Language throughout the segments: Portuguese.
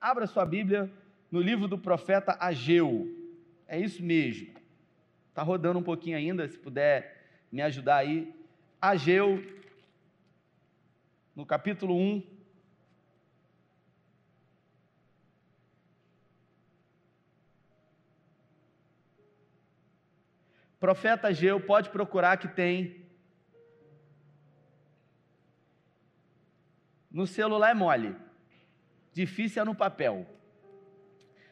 Abra sua Bíblia no livro do profeta Ageu. É isso mesmo. Está rodando um pouquinho ainda, se puder me ajudar aí. Ageu, no capítulo 1. Profeta Ageu, pode procurar que tem. No celular é mole. Difícil é no papel.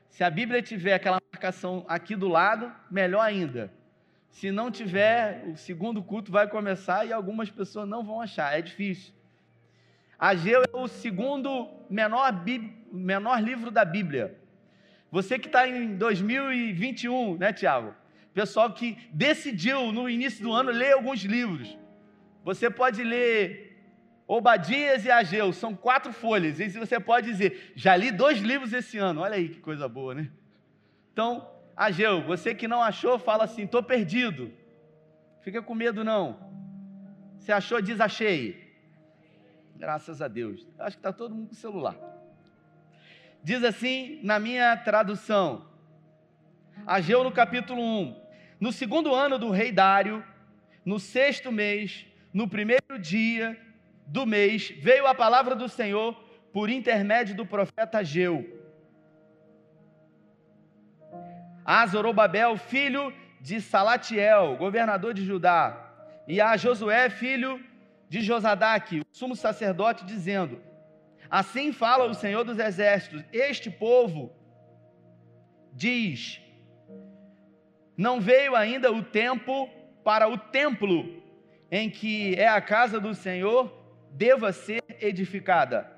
Se a Bíblia tiver aquela marcação aqui do lado, melhor ainda. Se não tiver, o segundo culto vai começar e algumas pessoas não vão achar, é difícil. Ageu é o segundo menor, menor livro da Bíblia. Você que está em 2021, né, Tiago? Pessoal que decidiu no início do ano ler alguns livros. Você pode ler Obadias e Ageu, são quatro folhas. E você pode dizer, já li dois livros esse ano. Olha aí que coisa boa, né? Então, Ageu, você que não achou, fala assim: estou perdido. Fica com medo, não. Você achou, diz achei. Graças a Deus. Acho que está todo mundo com celular. Diz assim na minha tradução. Ageu no capítulo 1. No segundo ano do rei Dário, no sexto mês, no primeiro dia do mês, veio a palavra do Senhor por intermédio do profeta Ageu. A Zorobabel, filho de Salatiel, governador de Judá, e a Josué, filho de Josadaque, o sumo sacerdote, dizendo: Assim fala o Senhor dos Exércitos: Este povo diz: Não veio ainda o tempo para o templo em que é a casa do Senhor deva ser edificada.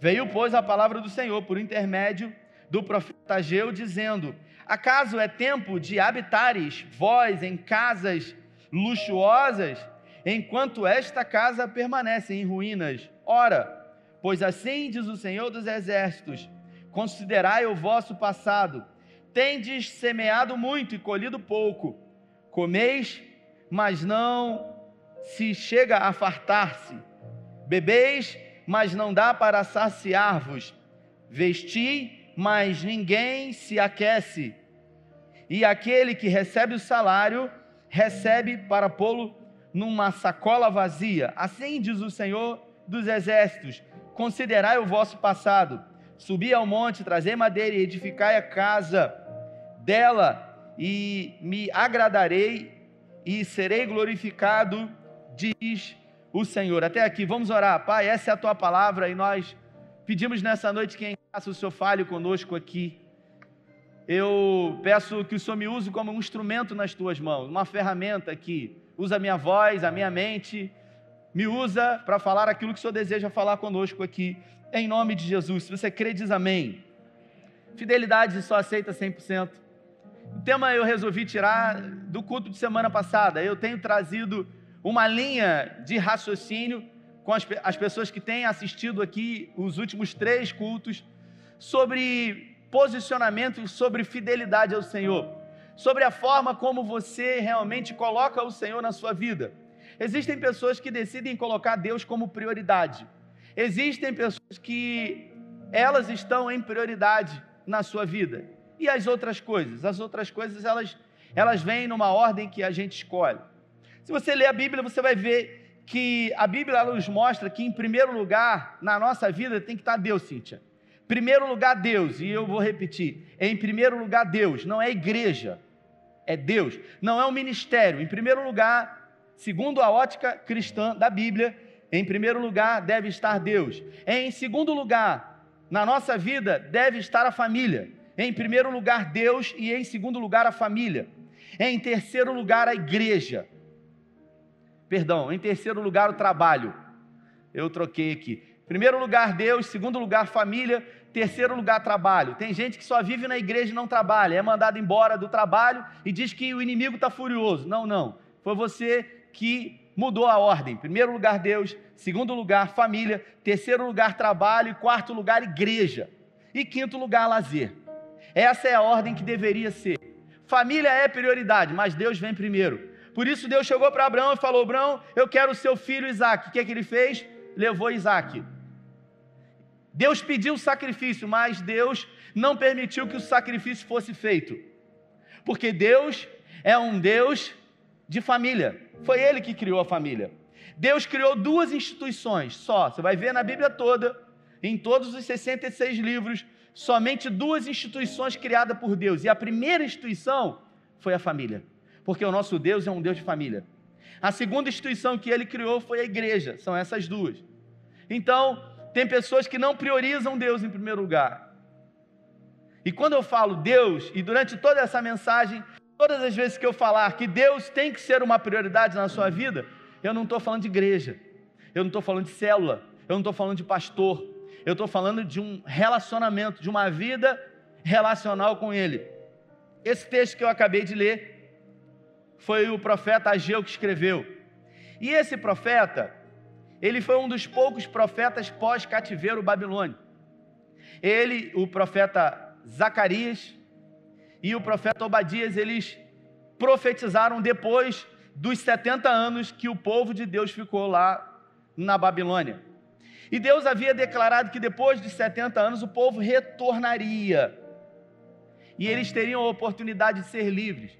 Veio, pois, a palavra do Senhor por intermédio do profeta Ageu, dizendo: Acaso é tempo de habitares vós em casas luxuosas, enquanto esta casa permanece em ruínas? Ora, pois assim diz o Senhor dos Exércitos: Considerai o vosso passado. Tendes semeado muito e colhido pouco. Comeis, mas não se chega a fartar-se Bebeis, mas não dá para saciar-vos. Vesti, mas ninguém se aquece. E aquele que recebe o salário, recebe para pô-lo numa sacola vazia. Assim diz o Senhor dos Exércitos: Considerai o vosso passado. Subi ao monte, trazei madeira e edificai a casa dela, e me agradarei e serei glorificado, diz o Senhor. Até aqui, vamos orar. Pai, essa é a tua palavra e nós pedimos nessa noite que em graça o Senhor fale conosco aqui. Eu peço que o Senhor me use como um instrumento nas tuas mãos, uma ferramenta que usa a minha voz, a minha mente, me usa para falar aquilo que o Senhor deseja falar conosco aqui, em nome de Jesus. Se você crê, diz amém. Fidelidade só aceita 100%. O tema eu resolvi tirar do culto de semana passada. Eu tenho trazido uma linha de raciocínio com as, as pessoas que têm assistido aqui os últimos três cultos sobre posicionamento sobre fidelidade ao Senhor, sobre a forma como você realmente coloca o Senhor na sua vida. Existem pessoas que decidem colocar Deus como prioridade. Existem pessoas que elas estão em prioridade na sua vida. E as outras coisas? As outras coisas elas elas vêm numa ordem que a gente escolhe. Se você ler a Bíblia, você vai ver que a Bíblia nos mostra que, em primeiro lugar, na nossa vida, tem que estar Deus, Cíntia. Primeiro lugar, Deus, e eu vou repetir: em primeiro lugar, Deus, não é igreja, é Deus, não é o ministério. Em primeiro lugar, segundo a ótica cristã da Bíblia, em primeiro lugar deve estar Deus. Em segundo lugar, na nossa vida, deve estar a família. Em primeiro lugar, Deus, e em segundo lugar, a família. Em terceiro lugar, a igreja. Perdão, em terceiro lugar, o trabalho. Eu troquei aqui. Primeiro lugar, Deus. Segundo lugar, família. Terceiro lugar, trabalho. Tem gente que só vive na igreja e não trabalha. É mandado embora do trabalho e diz que o inimigo está furioso. Não, não. Foi você que mudou a ordem. Primeiro lugar, Deus. Segundo lugar, família. Terceiro lugar, trabalho. E quarto lugar, igreja. E quinto lugar, lazer. Essa é a ordem que deveria ser. Família é prioridade, mas Deus vem primeiro. Por isso Deus chegou para Abraão e falou: Abraão, eu quero o seu filho Isaac. O que é que ele fez? Levou Isaac. Deus pediu o sacrifício, mas Deus não permitiu que o sacrifício fosse feito. Porque Deus é um Deus de família. Foi Ele que criou a família. Deus criou duas instituições só. Você vai ver na Bíblia toda, em todos os 66 livros, somente duas instituições criadas por Deus. E a primeira instituição foi a família. Porque o nosso Deus é um Deus de família. A segunda instituição que ele criou foi a igreja. São essas duas. Então, tem pessoas que não priorizam Deus em primeiro lugar. E quando eu falo Deus, e durante toda essa mensagem, todas as vezes que eu falar que Deus tem que ser uma prioridade na sua vida, eu não estou falando de igreja, eu não estou falando de célula, eu não estou falando de pastor, eu estou falando de um relacionamento, de uma vida relacional com Ele. Esse texto que eu acabei de ler foi o profeta Ageu que escreveu. E esse profeta, ele foi um dos poucos profetas pós-cativeiro babilônico. Ele, o profeta Zacarias e o profeta Obadias, eles profetizaram depois dos 70 anos que o povo de Deus ficou lá na Babilônia. E Deus havia declarado que depois de 70 anos o povo retornaria. E eles teriam a oportunidade de ser livres.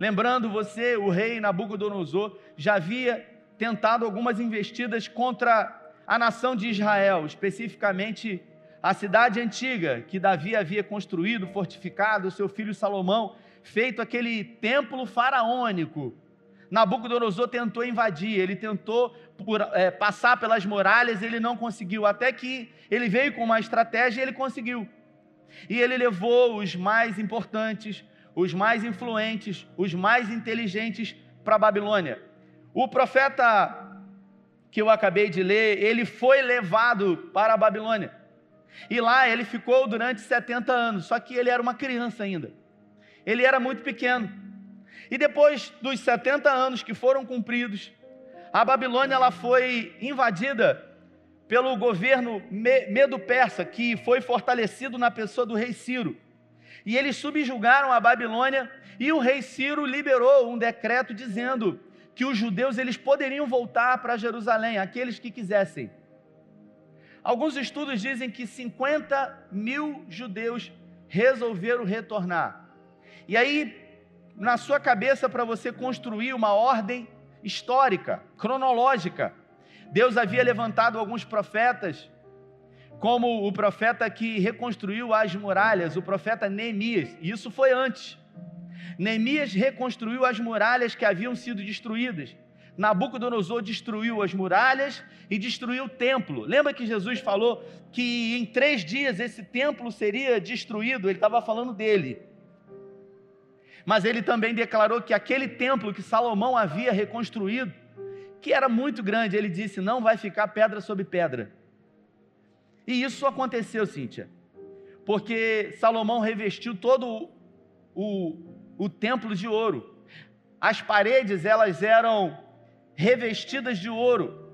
Lembrando você, o rei Nabucodonosor já havia tentado algumas investidas contra a nação de Israel, especificamente a cidade antiga que Davi havia construído, fortificado, seu filho Salomão, feito aquele templo faraônico. Nabucodonosor tentou invadir, ele tentou por, é, passar pelas muralhas, ele não conseguiu, até que ele veio com uma estratégia e ele conseguiu. E ele levou os mais importantes, os mais influentes, os mais inteligentes para a Babilônia. O profeta que eu acabei de ler, ele foi levado para a Babilônia. E lá ele ficou durante 70 anos, só que ele era uma criança ainda. Ele era muito pequeno. E depois dos 70 anos que foram cumpridos, a Babilônia ela foi invadida pelo governo medo-persa, que foi fortalecido na pessoa do rei Ciro. E eles subjugaram a Babilônia e o rei Ciro liberou um decreto dizendo que os judeus eles poderiam voltar para Jerusalém, aqueles que quisessem. Alguns estudos dizem que 50 mil judeus resolveram retornar. E aí, na sua cabeça, para você construir uma ordem histórica, cronológica, Deus havia levantado alguns profetas, como o profeta que reconstruiu as muralhas, o profeta Neemias, e isso foi antes. Neemias reconstruiu as muralhas que haviam sido destruídas. Nabucodonosor destruiu as muralhas e destruiu o templo. Lembra que Jesus falou que em três dias esse templo seria destruído? Ele estava falando dele. Mas ele também declarou que aquele templo que Salomão havia reconstruído, que era muito grande, ele disse: não vai ficar pedra sobre pedra. E isso aconteceu, Cíntia, porque Salomão revestiu todo o, o templo de ouro. As paredes elas eram revestidas de ouro.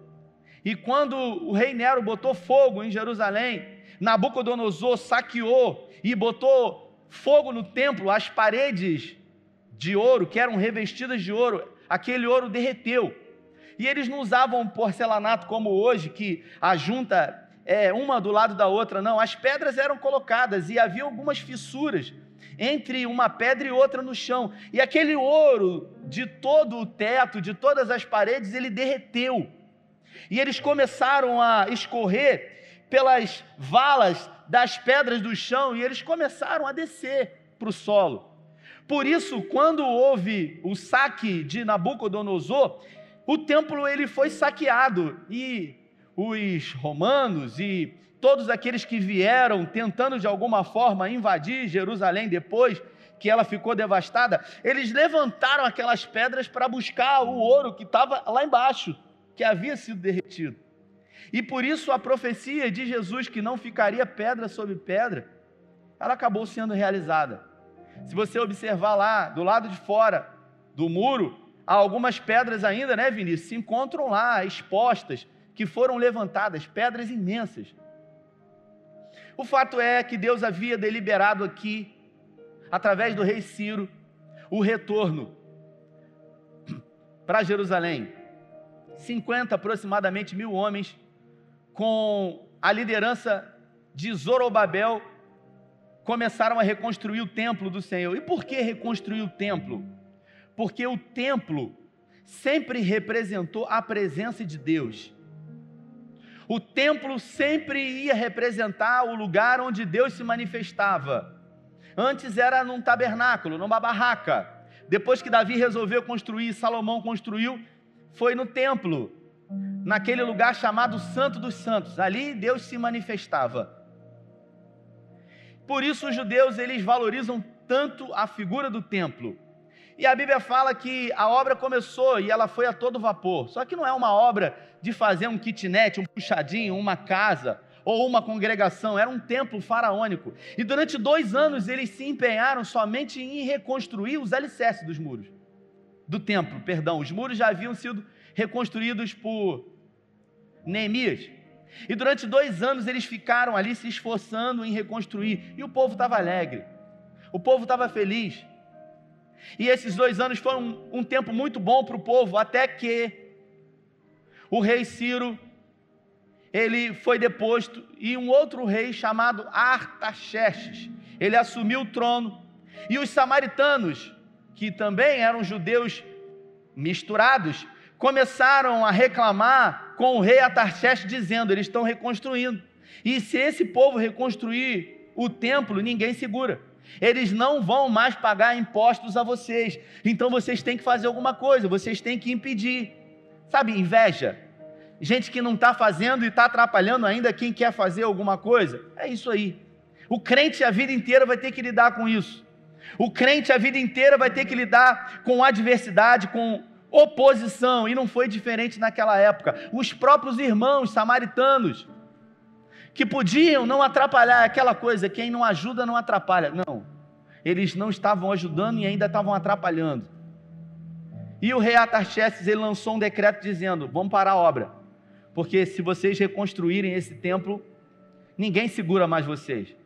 E quando o rei Nero botou fogo em Jerusalém, Nabucodonosor saqueou e botou fogo no templo, as paredes de ouro, que eram revestidas de ouro, aquele ouro derreteu. E eles não usavam porcelanato como hoje, que a junta é uma do lado da outra, não. As pedras eram colocadas e havia algumas fissuras entre uma pedra e outra no chão. E aquele ouro de todo o teto, de todas as paredes, ele derreteu. E eles começaram a escorrer pelas valas das pedras do chão e eles começaram a descer para o solo. Por isso, quando houve o saque de Nabucodonosor, o templo ele foi saqueado e os romanos e todos aqueles que vieram tentando de alguma forma invadir Jerusalém depois que ela ficou devastada, eles levantaram aquelas pedras para buscar o ouro que estava lá embaixo, que havia sido derretido. E por isso a profecia de Jesus que não ficaria pedra sobre pedra, ela acabou sendo realizada. Se você observar lá do lado de fora do muro, há algumas pedras ainda, né, Vinícius, se encontram lá expostas, que foram levantadas, pedras imensas. O fato é que Deus havia deliberado aqui, através do rei Ciro, o retorno para Jerusalém. 50 aproximadamente mil homens com a liderança de Zorobabel, começaram a reconstruir o templo do Senhor. E por que reconstruir o templo? Porque o templo sempre representou a presença de Deus. O templo sempre ia representar o lugar onde Deus se manifestava. Antes era num tabernáculo, numa barraca. Depois que Davi resolveu construir, Salomão construiu, foi no templo, naquele lugar chamado Santo dos Santos. Ali Deus se manifestava. Por isso os judeus eles valorizam tanto a figura do templo. E a Bíblia fala que a obra começou e ela foi a todo vapor. Só que não é uma obra de fazer um kitnet, um puxadinho, uma casa ou uma congregação, era um templo faraônico. E durante dois anos eles se empenharam somente em reconstruir os alicerces dos muros. Do templo, perdão. Os muros já haviam sido reconstruídos por Neemias. E durante dois anos eles ficaram ali se esforçando em reconstruir. E o povo estava alegre. O povo estava feliz. E esses dois anos foram um, um tempo muito bom para o povo, até que o rei Ciro ele foi deposto e um outro rei chamado Artaxerxes, ele assumiu o trono. E os samaritanos, que também eram judeus misturados, começaram a reclamar com o rei Artaxerxes dizendo: "Eles estão reconstruindo. E se esse povo reconstruir o templo, ninguém segura. Eles não vão mais pagar impostos a vocês. Então vocês têm que fazer alguma coisa, vocês têm que impedir. Sabe, inveja. Gente que não está fazendo e está atrapalhando ainda quem quer fazer alguma coisa. É isso aí. O crente a vida inteira vai ter que lidar com isso. O crente a vida inteira vai ter que lidar com adversidade, com oposição, e não foi diferente naquela época. Os próprios irmãos samaritanos, que podiam não atrapalhar aquela coisa, quem não ajuda não atrapalha. Não, eles não estavam ajudando e ainda estavam atrapalhando. E o rei Atarxerxes ele lançou um decreto dizendo: vamos parar a obra, porque se vocês reconstruírem esse templo, ninguém segura mais vocês.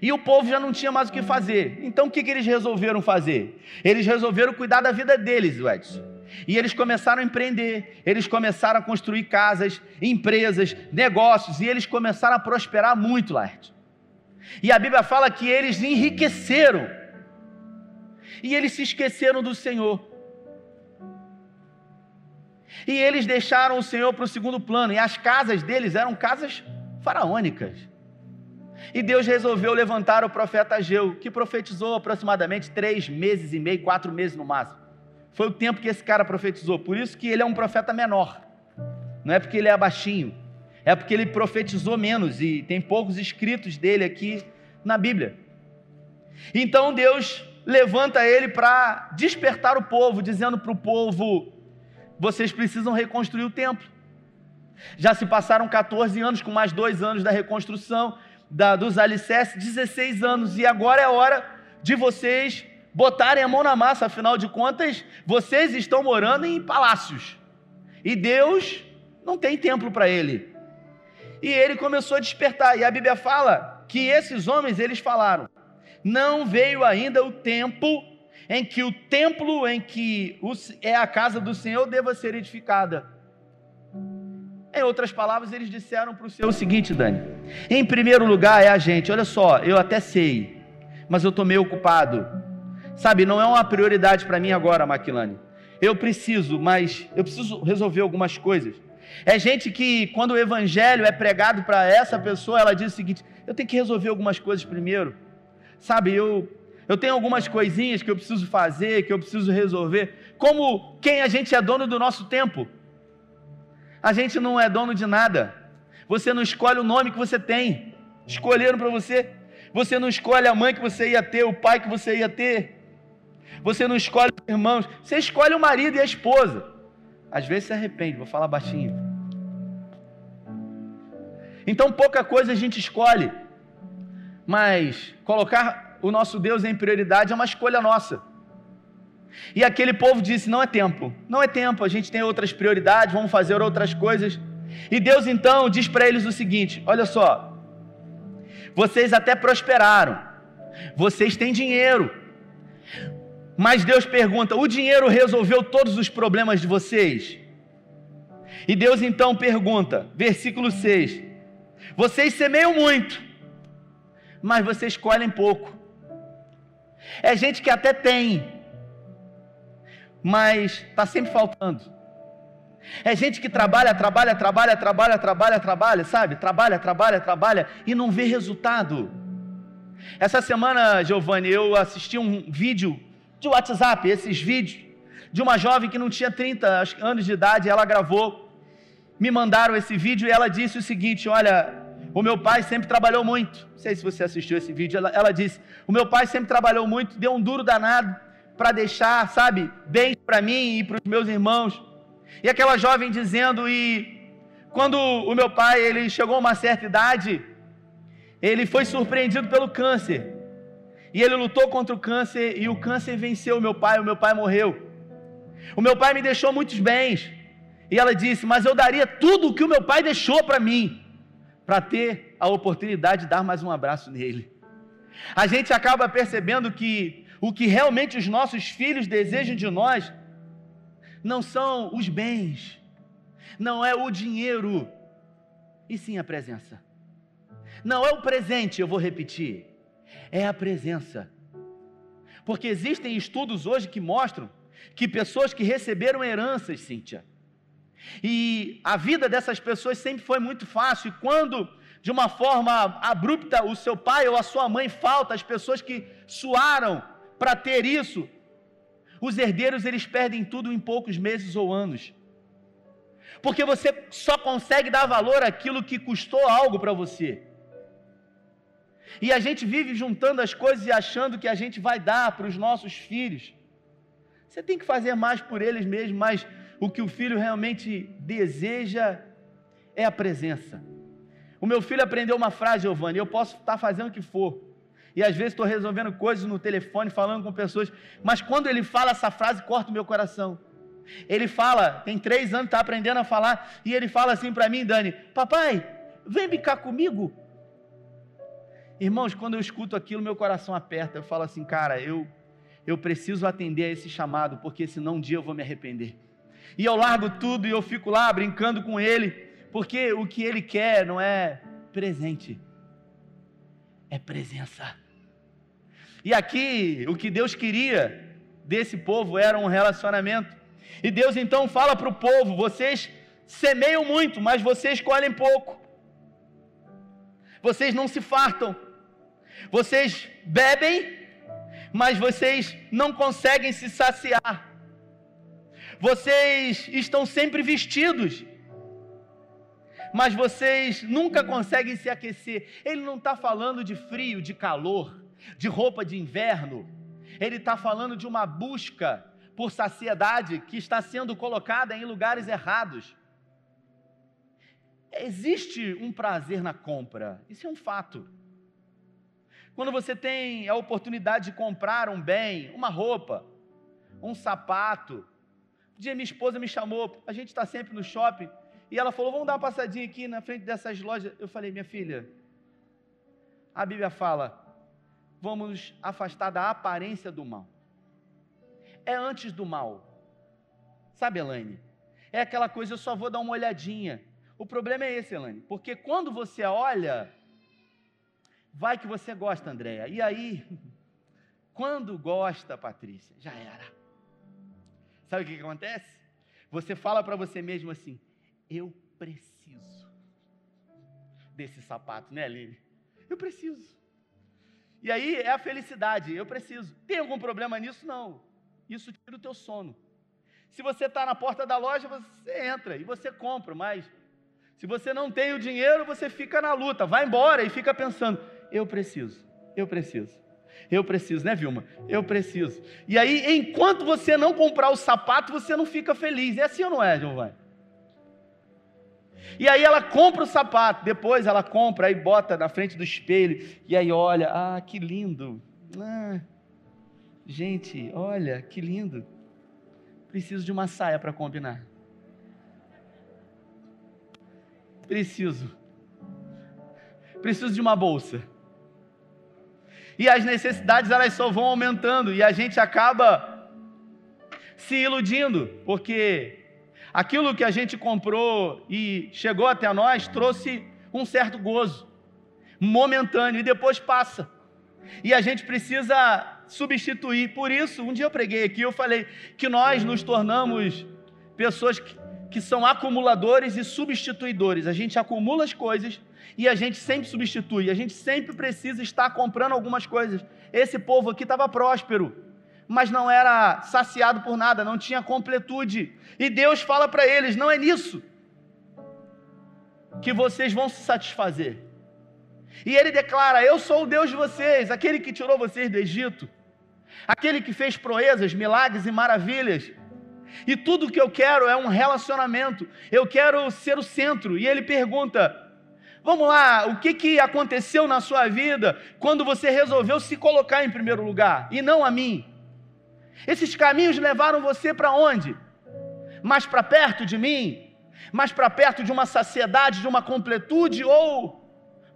E o povo já não tinha mais o que fazer. Então o que, que eles resolveram fazer? Eles resolveram cuidar da vida deles, Edson. E eles começaram a empreender, eles começaram a construir casas, empresas, negócios, e eles começaram a prosperar muito, Laerte. E a Bíblia fala que eles enriqueceram, e eles se esqueceram do Senhor. E eles deixaram o Senhor para o segundo plano, e as casas deles eram casas faraônicas. E Deus resolveu levantar o profeta Ageu, que profetizou aproximadamente três meses e meio, quatro meses no máximo. Foi o tempo que esse cara profetizou. Por isso que ele é um profeta menor. Não é porque ele é baixinho. É porque ele profetizou menos e tem poucos escritos dele aqui na Bíblia. Então Deus levanta ele para despertar o povo, dizendo para o povo: vocês precisam reconstruir o templo. Já se passaram 14 anos, com mais dois anos da reconstrução da, dos alicerces, 16 anos, e agora é hora de vocês botarem a mão na massa, afinal de contas, vocês estão morando em palácios. E Deus não tem templo para ele. E ele começou a despertar. E a Bíblia fala que esses homens eles falaram: "Não veio ainda o tempo em que o templo em que é a casa do Senhor deva ser edificada." Em outras palavras, eles disseram para o Senhor o seguinte, Dani: em primeiro lugar é a gente, olha só, eu até sei, mas eu estou meio ocupado Sabe, não é uma prioridade para mim agora, Maquilane. Eu preciso, mas eu preciso resolver algumas coisas. É gente que, quando o evangelho é pregado para essa pessoa, ela diz o seguinte: eu tenho que resolver algumas coisas primeiro. Sabe, eu, eu tenho algumas coisinhas que eu preciso fazer, que eu preciso resolver. Como quem a gente é dono do nosso tempo. A gente não é dono de nada. Você não escolhe o nome que você tem. Escolheram para você. Você não escolhe a mãe que você ia ter, o pai que você ia ter você não escolhe os irmãos, você escolhe o marido e a esposa. Às vezes se arrepende, vou falar baixinho. Então pouca coisa a gente escolhe, mas colocar o nosso Deus em prioridade é uma escolha nossa. E aquele povo disse: não é tempo, não é tempo, a gente tem outras prioridades, vamos fazer outras coisas. E Deus então diz para eles o seguinte: olha só, vocês até prosperaram, vocês têm dinheiro, mas Deus pergunta: o dinheiro resolveu todos os problemas de vocês? E Deus então pergunta, versículo 6: Vocês semeiam muito, mas vocês colhem pouco. É gente que até tem, mas está sempre faltando. É gente que trabalha, trabalha, trabalha, trabalha, trabalha, trabalha, sabe? Trabalha, trabalha, trabalha e não vê resultado. Essa semana, Giovanni, eu assisti um vídeo de WhatsApp, esses vídeos, de uma jovem que não tinha 30 anos de idade, ela gravou, me mandaram esse vídeo e ela disse o seguinte: Olha, o meu pai sempre trabalhou muito. Não sei se você assistiu esse vídeo. Ela, ela disse: O meu pai sempre trabalhou muito, deu um duro danado para deixar, sabe, bem para mim e para os meus irmãos. E aquela jovem dizendo: E quando o meu pai ele chegou a uma certa idade, ele foi surpreendido pelo câncer. E ele lutou contra o câncer e o câncer venceu o meu pai, o meu pai morreu. O meu pai me deixou muitos bens. E ela disse: Mas eu daria tudo o que o meu pai deixou para mim, para ter a oportunidade de dar mais um abraço nele. A gente acaba percebendo que o que realmente os nossos filhos desejam de nós não são os bens, não é o dinheiro, e sim a presença. Não é o presente, eu vou repetir, é a presença. Porque existem estudos hoje que mostram que pessoas que receberam heranças, Cíntia, e a vida dessas pessoas sempre foi muito fácil, e quando de uma forma abrupta o seu pai ou a sua mãe falta, as pessoas que suaram para ter isso, os herdeiros eles perdem tudo em poucos meses ou anos. Porque você só consegue dar valor àquilo que custou algo para você. E a gente vive juntando as coisas e achando que a gente vai dar para os nossos filhos. Você tem que fazer mais por eles mesmo, mas o que o filho realmente deseja é a presença. O meu filho aprendeu uma frase, Giovanni, eu posso estar fazendo o que for. E às vezes estou resolvendo coisas no telefone, falando com pessoas, mas quando ele fala essa frase, corta o meu coração. Ele fala, tem três anos, está aprendendo a falar, e ele fala assim para mim, Dani: Papai, vem brincar comigo. Irmãos, quando eu escuto aquilo, meu coração aperta. Eu falo assim, cara, eu, eu preciso atender a esse chamado, porque senão um dia eu vou me arrepender. E eu largo tudo e eu fico lá brincando com ele, porque o que ele quer não é presente, é presença. E aqui, o que Deus queria desse povo era um relacionamento. E Deus então fala para o povo: vocês semeiam muito, mas vocês colhem pouco. Vocês não se fartam. Vocês bebem, mas vocês não conseguem se saciar. Vocês estão sempre vestidos, mas vocês nunca conseguem se aquecer. Ele não está falando de frio, de calor, de roupa de inverno. Ele está falando de uma busca por saciedade que está sendo colocada em lugares errados. Existe um prazer na compra, isso é um fato. Quando você tem a oportunidade de comprar um bem, uma roupa, um sapato. Um dia minha esposa me chamou, a gente está sempre no shopping, e ela falou: Vamos dar uma passadinha aqui na frente dessas lojas. Eu falei: Minha filha, a Bíblia fala, vamos afastar da aparência do mal. É antes do mal. Sabe, Elaine? É aquela coisa, eu só vou dar uma olhadinha. O problema é esse, Elaine, porque quando você olha Vai que você gosta, Andréia. E aí, quando gosta, Patrícia, já era. Sabe o que, que acontece? Você fala para você mesmo assim: eu preciso desse sapato, né, Aline? Eu preciso. E aí é a felicidade, eu preciso. Tem algum problema nisso? Não. Isso tira o teu sono. Se você está na porta da loja, você entra e você compra, mas se você não tem o dinheiro, você fica na luta, vai embora e fica pensando: eu preciso, eu preciso. Eu preciso, né, Vilma? Eu preciso. E aí, enquanto você não comprar o sapato, você não fica feliz. É assim ou não é, Giovanni? E aí ela compra o sapato, depois ela compra, aí bota na frente do espelho, e aí olha, ah, que lindo. Ah, gente, olha, que lindo. Preciso de uma saia para combinar. Preciso. Preciso de uma bolsa e as necessidades elas só vão aumentando e a gente acaba se iludindo, porque aquilo que a gente comprou e chegou até nós trouxe um certo gozo, momentâneo, e depois passa. E a gente precisa substituir. Por isso, um dia eu preguei aqui, eu falei que nós nos tornamos pessoas que, que são acumuladores e substituidores. A gente acumula as coisas e a gente sempre substitui. A gente sempre precisa estar comprando algumas coisas. Esse povo aqui estava próspero, mas não era saciado por nada, não tinha completude. E Deus fala para eles: não é nisso que vocês vão se satisfazer. E ele declara: Eu sou o Deus de vocês, aquele que tirou vocês do Egito, aquele que fez proezas, milagres e maravilhas. E tudo que eu quero é um relacionamento, eu quero ser o centro. E ele pergunta: Vamos lá, o que, que aconteceu na sua vida quando você resolveu se colocar em primeiro lugar e não a mim? Esses caminhos levaram você para onde? Mais para perto de mim? Mais para perto de uma saciedade, de uma completude ou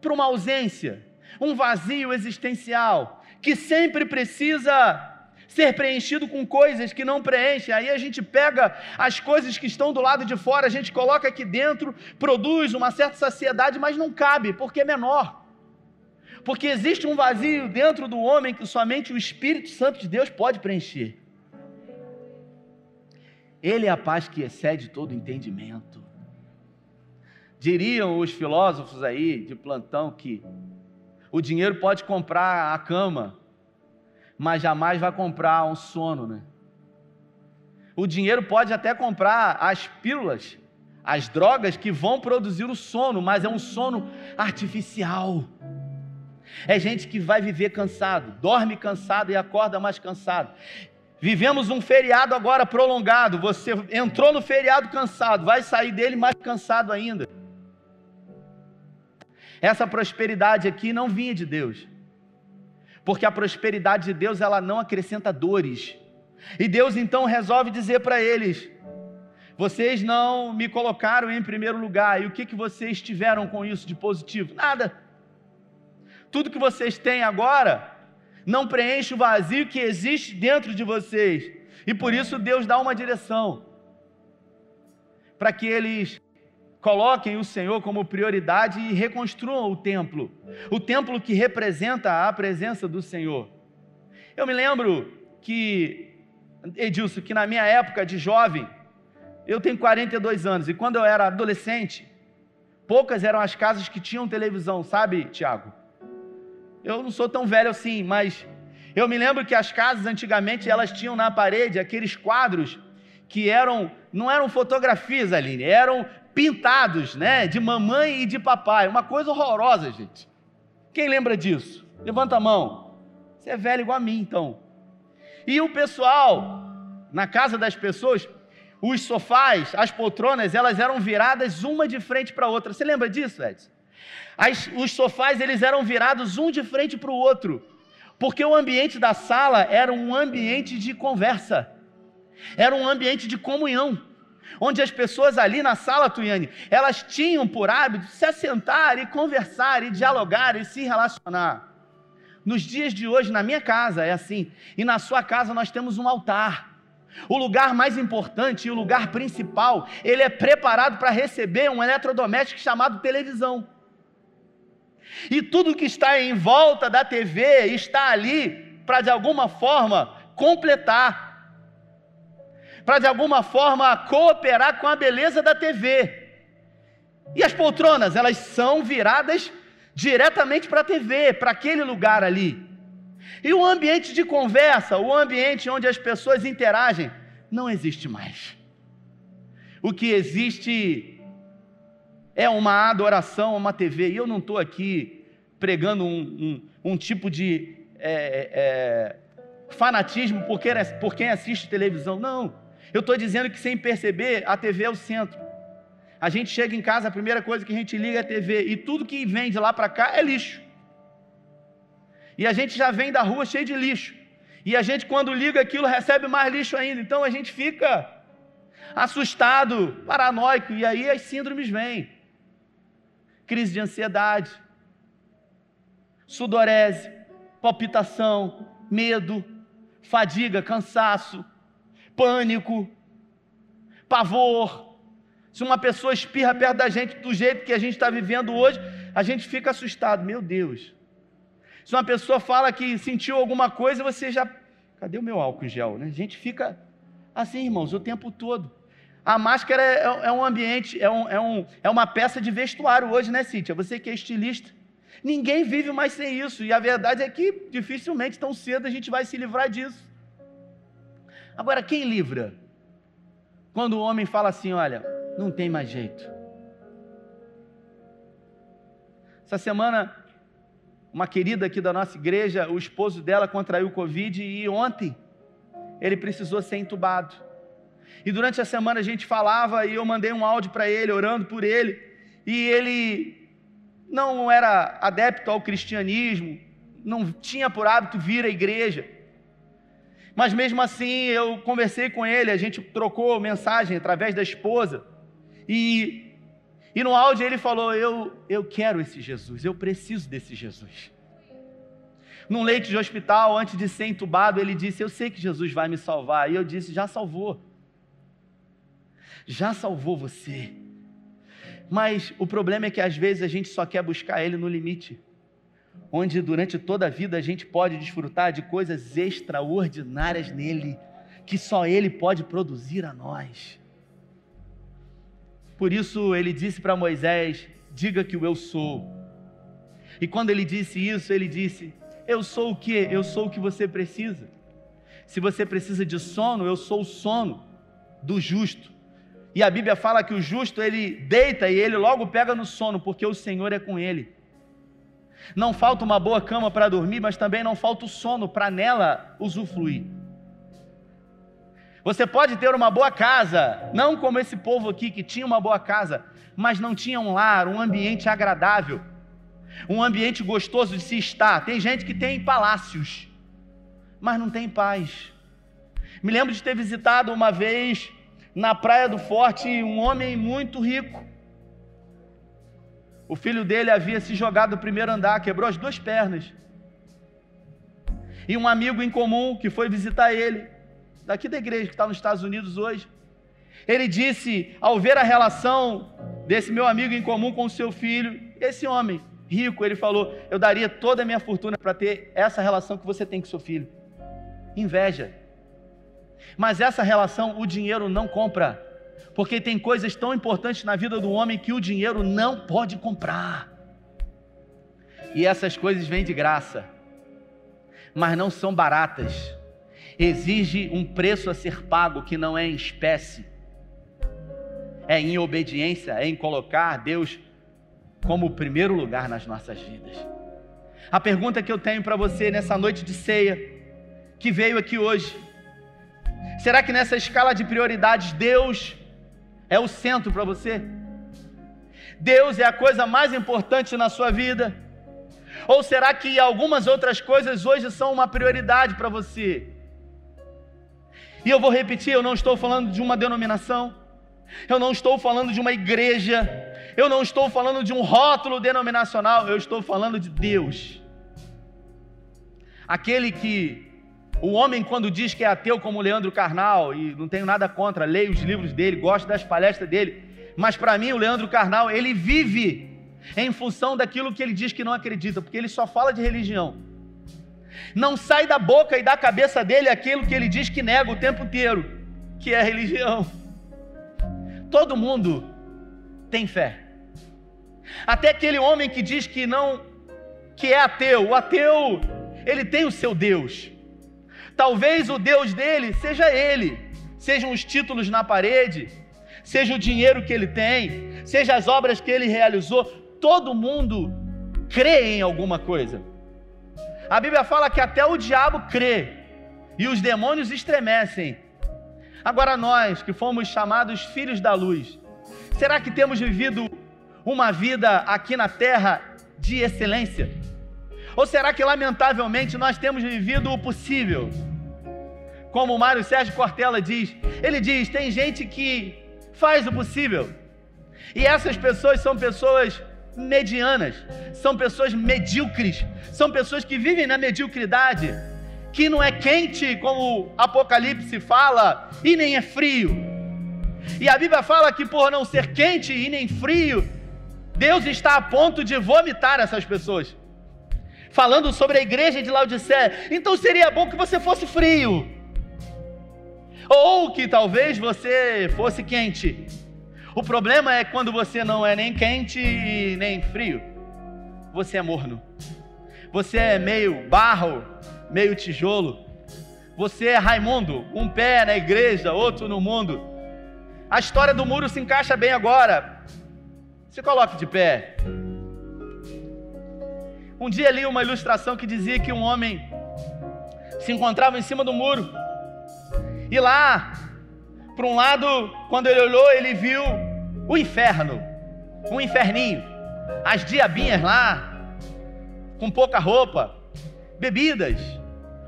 para uma ausência, um vazio existencial que sempre precisa ser preenchido com coisas que não preenchem. Aí a gente pega as coisas que estão do lado de fora, a gente coloca aqui dentro, produz uma certa saciedade, mas não cabe, porque é menor. Porque existe um vazio dentro do homem que somente o Espírito Santo de Deus pode preencher. Ele é a paz que excede todo entendimento. Diriam os filósofos aí de plantão que o dinheiro pode comprar a cama, mas jamais vai comprar um sono, né? O dinheiro pode até comprar as pílulas, as drogas que vão produzir o sono, mas é um sono artificial. É gente que vai viver cansado, dorme cansado e acorda mais cansado. Vivemos um feriado agora prolongado. Você entrou no feriado cansado, vai sair dele mais cansado ainda. Essa prosperidade aqui não vinha de Deus porque a prosperidade de Deus ela não acrescenta dores. E Deus então resolve dizer para eles: vocês não me colocaram em primeiro lugar, e o que, que vocês tiveram com isso de positivo? Nada. Tudo que vocês têm agora não preenche o vazio que existe dentro de vocês. E por isso Deus dá uma direção para que eles Coloquem o Senhor como prioridade e reconstruam o templo, o templo que representa a presença do Senhor. Eu me lembro que, Edilson, que na minha época de jovem, eu tenho 42 anos, e quando eu era adolescente, poucas eram as casas que tinham televisão, sabe, Tiago? Eu não sou tão velho assim, mas eu me lembro que as casas antigamente elas tinham na parede aqueles quadros que eram não eram fotografias, Aline, eram pintados, né, de mamãe e de papai, uma coisa horrorosa, gente. Quem lembra disso? Levanta a mão. Você é velho igual a mim, então. E o pessoal, na casa das pessoas, os sofás, as poltronas, elas eram viradas uma de frente para a outra. Você lembra disso, Edson? As, os sofás, eles eram virados um de frente para o outro, porque o ambiente da sala era um ambiente de conversa, era um ambiente de comunhão onde as pessoas ali na sala, Tuiane, elas tinham por hábito se assentar e conversar e dialogar e se relacionar. Nos dias de hoje, na minha casa é assim, e na sua casa nós temos um altar. O lugar mais importante e o lugar principal, ele é preparado para receber um eletrodoméstico chamado televisão. E tudo que está em volta da TV está ali para de alguma forma completar para de alguma forma cooperar com a beleza da TV. E as poltronas, elas são viradas diretamente para a TV, para aquele lugar ali. E o ambiente de conversa, o ambiente onde as pessoas interagem, não existe mais. O que existe é uma adoração, uma TV. E eu não estou aqui pregando um, um, um tipo de é, é, fanatismo por quem, por quem assiste televisão. Não. Eu estou dizendo que sem perceber, a TV é o centro. A gente chega em casa, a primeira coisa que a gente liga é a TV, e tudo que vem de lá para cá é lixo. E a gente já vem da rua cheio de lixo. E a gente, quando liga aquilo, recebe mais lixo ainda. Então a gente fica assustado, paranoico, e aí as síndromes vêm: crise de ansiedade, sudorese, palpitação, medo, fadiga, cansaço pânico, pavor, Se uma pessoa espirra perto da gente do jeito que a gente está vivendo hoje, a gente fica assustado. Meu Deus. Se uma pessoa fala que sentiu alguma coisa, você já. Cadê o meu álcool gel? Né? A gente fica assim, irmãos, o tempo todo. A máscara é, é, é um ambiente, é, um, é, um, é uma peça de vestuário hoje, né, Cíntia? Você que é estilista. Ninguém vive mais sem isso. E a verdade é que dificilmente tão cedo a gente vai se livrar disso. Agora, quem livra? Quando o homem fala assim: olha, não tem mais jeito. Essa semana, uma querida aqui da nossa igreja, o esposo dela contraiu Covid e ontem ele precisou ser entubado. E durante a semana a gente falava e eu mandei um áudio para ele, orando por ele. E ele não era adepto ao cristianismo, não tinha por hábito vir à igreja. Mas mesmo assim, eu conversei com ele, a gente trocou mensagem através da esposa. E, e no áudio ele falou: eu, eu quero esse Jesus, eu preciso desse Jesus. Num leite de hospital, antes de ser entubado, ele disse: Eu sei que Jesus vai me salvar. E eu disse: Já salvou. Já salvou você. Mas o problema é que às vezes a gente só quer buscar Ele no limite onde durante toda a vida a gente pode desfrutar de coisas extraordinárias nele, que só ele pode produzir a nós. Por isso ele disse para Moisés: Diga que o eu sou. E quando ele disse isso, ele disse: Eu sou o que? Eu sou o que você precisa. Se você precisa de sono, eu sou o sono do justo. E a Bíblia fala que o justo ele deita e ele logo pega no sono, porque o Senhor é com ele. Não falta uma boa cama para dormir, mas também não falta o sono para nela usufruir. Você pode ter uma boa casa, não como esse povo aqui que tinha uma boa casa, mas não tinha um lar, um ambiente agradável, um ambiente gostoso de se estar. Tem gente que tem palácios, mas não tem paz. Me lembro de ter visitado uma vez na Praia do Forte um homem muito rico. O filho dele havia se jogado do primeiro andar, quebrou as duas pernas. E um amigo em comum que foi visitar ele, daqui da igreja que está nos Estados Unidos hoje, ele disse, ao ver a relação desse meu amigo em comum com o seu filho, esse homem rico, ele falou: Eu daria toda a minha fortuna para ter essa relação que você tem com seu filho. Inveja. Mas essa relação o dinheiro não compra porque tem coisas tão importantes na vida do homem que o dinheiro não pode comprar. E essas coisas vêm de graça, mas não são baratas. Exige um preço a ser pago que não é em espécie, é em obediência, é em colocar Deus como o primeiro lugar nas nossas vidas. A pergunta que eu tenho para você nessa noite de ceia, que veio aqui hoje, será que nessa escala de prioridades Deus é o centro para você? Deus é a coisa mais importante na sua vida? Ou será que algumas outras coisas hoje são uma prioridade para você? E eu vou repetir: eu não estou falando de uma denominação, eu não estou falando de uma igreja, eu não estou falando de um rótulo denominacional, eu estou falando de Deus. Aquele que o homem, quando diz que é ateu, como Leandro Carnal, e não tenho nada contra, leio os livros dele, gosto das palestras dele, mas para mim, o Leandro Carnal, ele vive em função daquilo que ele diz que não acredita, porque ele só fala de religião. Não sai da boca e da cabeça dele aquilo que ele diz que nega o tempo inteiro, que é religião. Todo mundo tem fé. Até aquele homem que diz que não, que é ateu, o ateu, ele tem o seu Deus. Talvez o Deus dele seja ele, sejam os títulos na parede, seja o dinheiro que ele tem, seja as obras que ele realizou. Todo mundo crê em alguma coisa. A Bíblia fala que até o diabo crê e os demônios estremecem. Agora nós, que fomos chamados filhos da luz, será que temos vivido uma vida aqui na terra de excelência? Ou será que, lamentavelmente, nós temos vivido o possível? Como o Mário Sérgio Cortella diz, ele diz: tem gente que faz o possível, e essas pessoas são pessoas medianas, são pessoas medíocres, são pessoas que vivem na mediocridade, que não é quente, como o Apocalipse fala, e nem é frio. E a Bíblia fala que por não ser quente e nem frio, Deus está a ponto de vomitar essas pessoas. Falando sobre a igreja de Laodiceia. Então seria bom que você fosse frio. Ou que talvez você fosse quente. O problema é quando você não é nem quente e nem frio. Você é morno. Você é meio barro, meio tijolo. Você é Raimundo, um pé na igreja, outro no mundo. A história do muro se encaixa bem agora. Se coloque de pé. Um dia li uma ilustração que dizia que um homem se encontrava em cima do muro. E lá, para um lado, quando ele olhou, ele viu o inferno, um inferninho, as diabinhas lá, com pouca roupa, bebidas,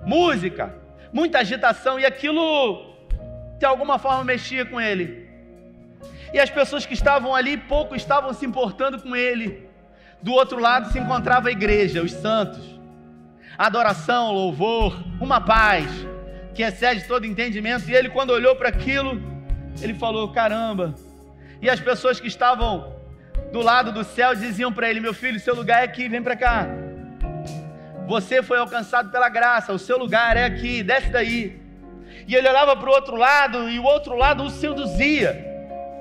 música, muita agitação, e aquilo de alguma forma mexia com ele. E as pessoas que estavam ali pouco estavam se importando com ele. Do outro lado se encontrava a igreja, os santos. Adoração, louvor, uma paz que excede todo entendimento. E ele, quando olhou para aquilo, ele falou: Caramba. E as pessoas que estavam do lado do céu diziam para ele: Meu filho, seu lugar é aqui, vem para cá. Você foi alcançado pela graça, o seu lugar é aqui, desce daí. E ele olhava para o outro lado e o outro lado o seduzia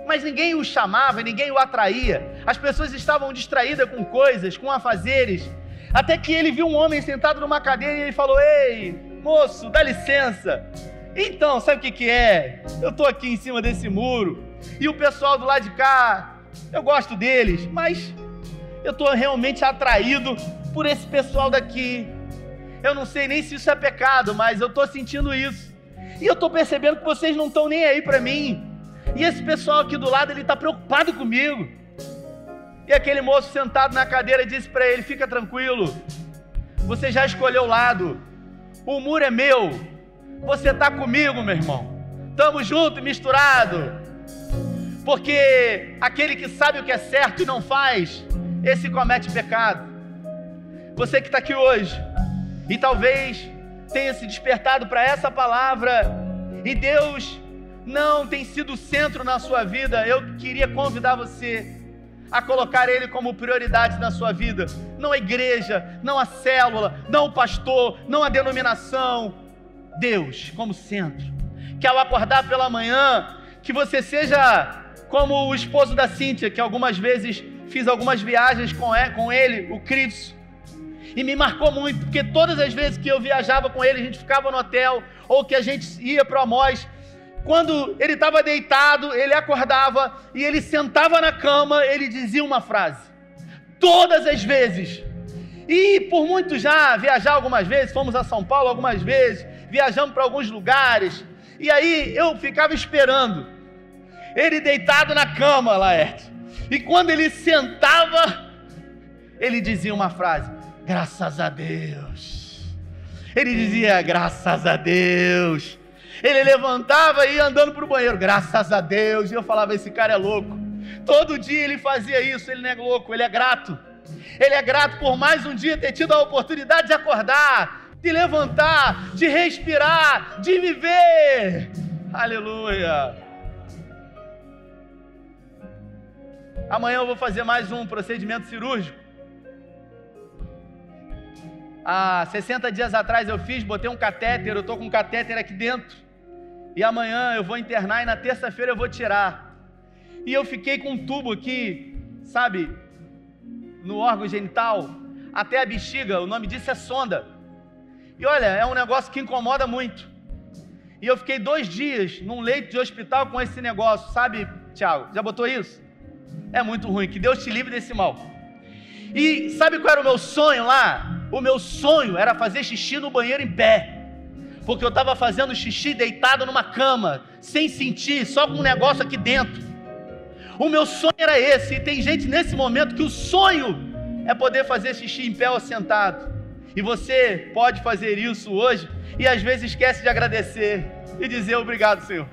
mas ninguém o chamava, ninguém o atraía. As pessoas estavam distraídas com coisas, com afazeres. Até que ele viu um homem sentado numa cadeira e ele falou: Ei, moço, dá licença. Então, sabe o que, que é? Eu estou aqui em cima desse muro e o pessoal do lado de cá, eu gosto deles, mas eu estou realmente atraído por esse pessoal daqui. Eu não sei nem se isso é pecado, mas eu estou sentindo isso. E eu estou percebendo que vocês não estão nem aí para mim. E esse pessoal aqui do lado, ele está preocupado comigo. E aquele moço sentado na cadeira disse para ele: Fica tranquilo, você já escolheu o lado, o muro é meu, você está comigo, meu irmão. Estamos juntos, misturado. Porque aquele que sabe o que é certo e não faz, esse comete pecado. Você que está aqui hoje e talvez tenha se despertado para essa palavra e Deus não tem sido o centro na sua vida, eu queria convidar você a colocar Ele como prioridade na sua vida. Não a igreja, não a célula, não o pastor, não a denominação. Deus como centro. Que ao acordar pela manhã, que você seja como o esposo da Cíntia, que algumas vezes fiz algumas viagens com ele, o Cristo. E me marcou muito, porque todas as vezes que eu viajava com ele, a gente ficava no hotel, ou que a gente ia para Amós, quando ele estava deitado, ele acordava e ele sentava na cama, ele dizia uma frase. Todas as vezes. E por muito já viajar algumas vezes, fomos a São Paulo algumas vezes, viajamos para alguns lugares. E aí eu ficava esperando. Ele deitado na cama, Laerte. E quando ele sentava, ele dizia uma frase: Graças a Deus. Ele dizia: Graças a Deus. Ele levantava e ia andando para o banheiro, graças a Deus. E eu falava: esse cara é louco. Todo dia ele fazia isso, ele não é louco, ele é grato. Ele é grato por mais um dia ter tido a oportunidade de acordar, de levantar, de respirar, de viver. Aleluia. Amanhã eu vou fazer mais um procedimento cirúrgico. Há 60 dias atrás eu fiz, botei um catéter, eu estou com um catéter aqui dentro e amanhã eu vou internar e na terça-feira eu vou tirar. E eu fiquei com um tubo aqui, sabe, no órgão genital, até a bexiga, o nome disso é sonda. E olha, é um negócio que incomoda muito. E eu fiquei dois dias num leito de hospital com esse negócio, sabe, Tiago? Já botou isso? É muito ruim, que Deus te livre desse mal. E sabe qual era o meu sonho lá? O meu sonho era fazer xixi no banheiro em pé porque eu estava fazendo xixi deitado numa cama, sem sentir, só com um negócio aqui dentro. O meu sonho era esse, e tem gente nesse momento que o sonho é poder fazer xixi em pé ou sentado. E você pode fazer isso hoje e às vezes esquece de agradecer e dizer obrigado, Senhor.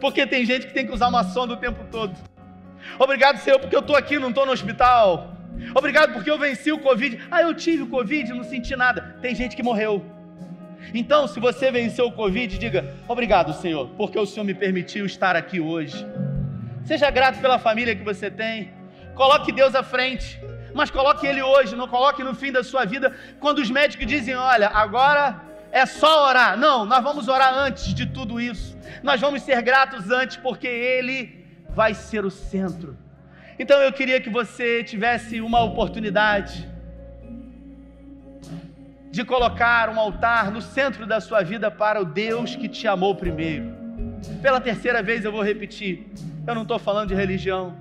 Porque tem gente que tem que usar uma sonda o tempo todo. Obrigado, Senhor, porque eu estou aqui, não estou no hospital. Obrigado porque eu venci o Covid. Ah, eu tive o Covid, não senti nada. Tem gente que morreu. Então, se você venceu o Covid, diga: Obrigado, Senhor, porque o Senhor me permitiu estar aqui hoje. Seja grato pela família que você tem. Coloque Deus à frente. Mas coloque Ele hoje, não coloque no fim da sua vida, quando os médicos dizem: olha, agora é só orar. Não, nós vamos orar antes de tudo isso. Nós vamos ser gratos antes, porque Ele vai ser o centro. Então eu queria que você tivesse uma oportunidade de colocar um altar no centro da sua vida para o Deus que te amou primeiro. Pela terceira vez eu vou repetir: eu não estou falando de religião,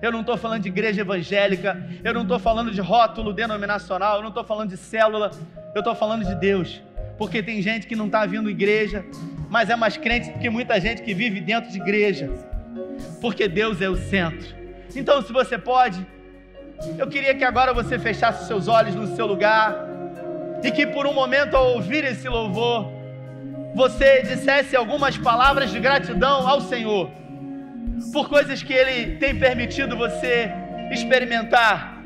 eu não estou falando de igreja evangélica, eu não estou falando de rótulo denominacional, eu não estou falando de célula, eu estou falando de Deus. Porque tem gente que não está vindo igreja, mas é mais crente do que muita gente que vive dentro de igreja. Porque Deus é o centro. Então, se você pode, eu queria que agora você fechasse seus olhos no seu lugar e que por um momento ao ouvir esse louvor, você dissesse algumas palavras de gratidão ao Senhor por coisas que Ele tem permitido você experimentar.